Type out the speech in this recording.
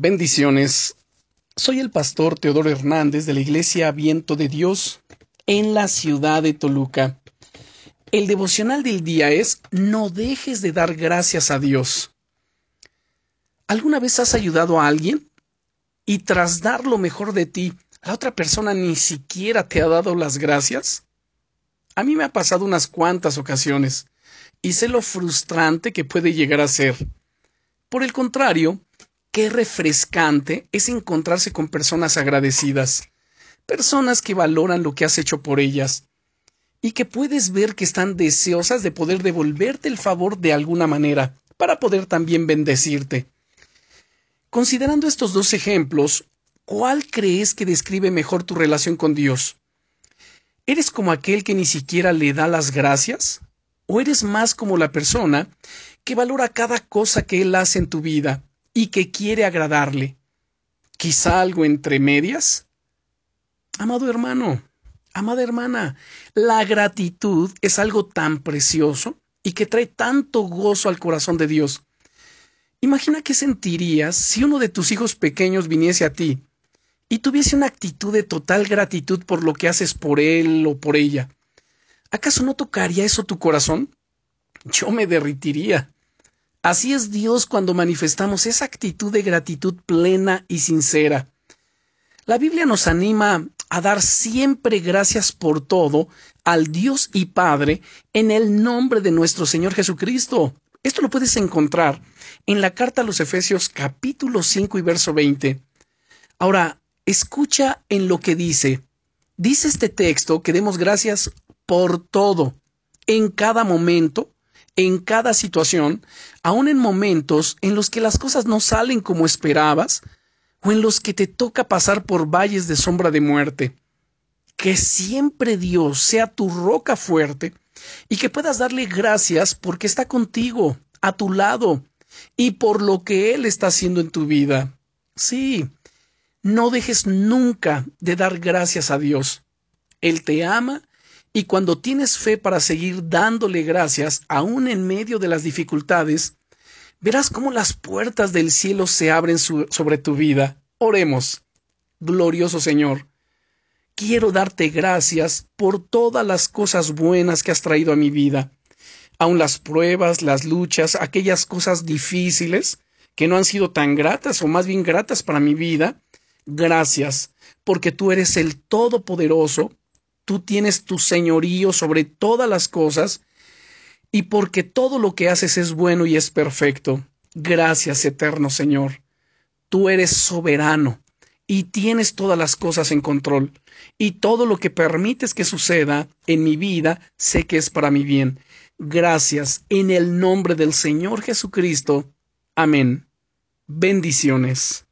Bendiciones. Soy el pastor Teodoro Hernández de la Iglesia Viento de Dios en la ciudad de Toluca. El devocional del día es No dejes de dar gracias a Dios. ¿Alguna vez has ayudado a alguien? Y tras dar lo mejor de ti, la otra persona ni siquiera te ha dado las gracias? A mí me ha pasado unas cuantas ocasiones y sé lo frustrante que puede llegar a ser. Por el contrario, qué refrescante es encontrarse con personas agradecidas, personas que valoran lo que has hecho por ellas, y que puedes ver que están deseosas de poder devolverte el favor de alguna manera, para poder también bendecirte. Considerando estos dos ejemplos, ¿cuál crees que describe mejor tu relación con Dios? ¿Eres como aquel que ni siquiera le da las gracias? ¿O eres más como la persona que valora cada cosa que Él hace en tu vida y que quiere agradarle. Quizá algo entre medias. Amado hermano, amada hermana, la gratitud es algo tan precioso y que trae tanto gozo al corazón de Dios. Imagina qué sentirías si uno de tus hijos pequeños viniese a ti y tuviese una actitud de total gratitud por lo que haces por él o por ella. ¿Acaso no tocaría eso tu corazón? Yo me derritiría. Así es Dios cuando manifestamos esa actitud de gratitud plena y sincera. La Biblia nos anima a dar siempre gracias por todo al Dios y Padre en el nombre de nuestro Señor Jesucristo. Esto lo puedes encontrar en la carta a los Efesios capítulo 5 y verso 20. Ahora, escucha en lo que dice. Dice este texto que demos gracias por todo, en cada momento, en cada situación, aun en momentos en los que las cosas no salen como esperabas, o en los que te toca pasar por valles de sombra de muerte. Que siempre Dios sea tu roca fuerte y que puedas darle gracias porque está contigo, a tu lado, y por lo que Él está haciendo en tu vida. Sí, no dejes nunca de dar gracias a Dios. Él te ama y cuando tienes fe para seguir dándole gracias, aún en medio de las dificultades, verás cómo las puertas del cielo se abren sobre tu vida. Oremos. Glorioso Señor, quiero darte gracias por todas las cosas buenas que has traído a mi vida, aun las pruebas, las luchas, aquellas cosas difíciles que no han sido tan gratas o más bien gratas para mi vida. Gracias, porque tú eres el Todopoderoso, tú tienes tu señorío sobre todas las cosas, y porque todo lo que haces es bueno y es perfecto. Gracias, eterno Señor. Tú eres soberano y tienes todas las cosas en control, y todo lo que permites que suceda en mi vida sé que es para mi bien. Gracias en el nombre del Señor Jesucristo. Amén. Bendiciones.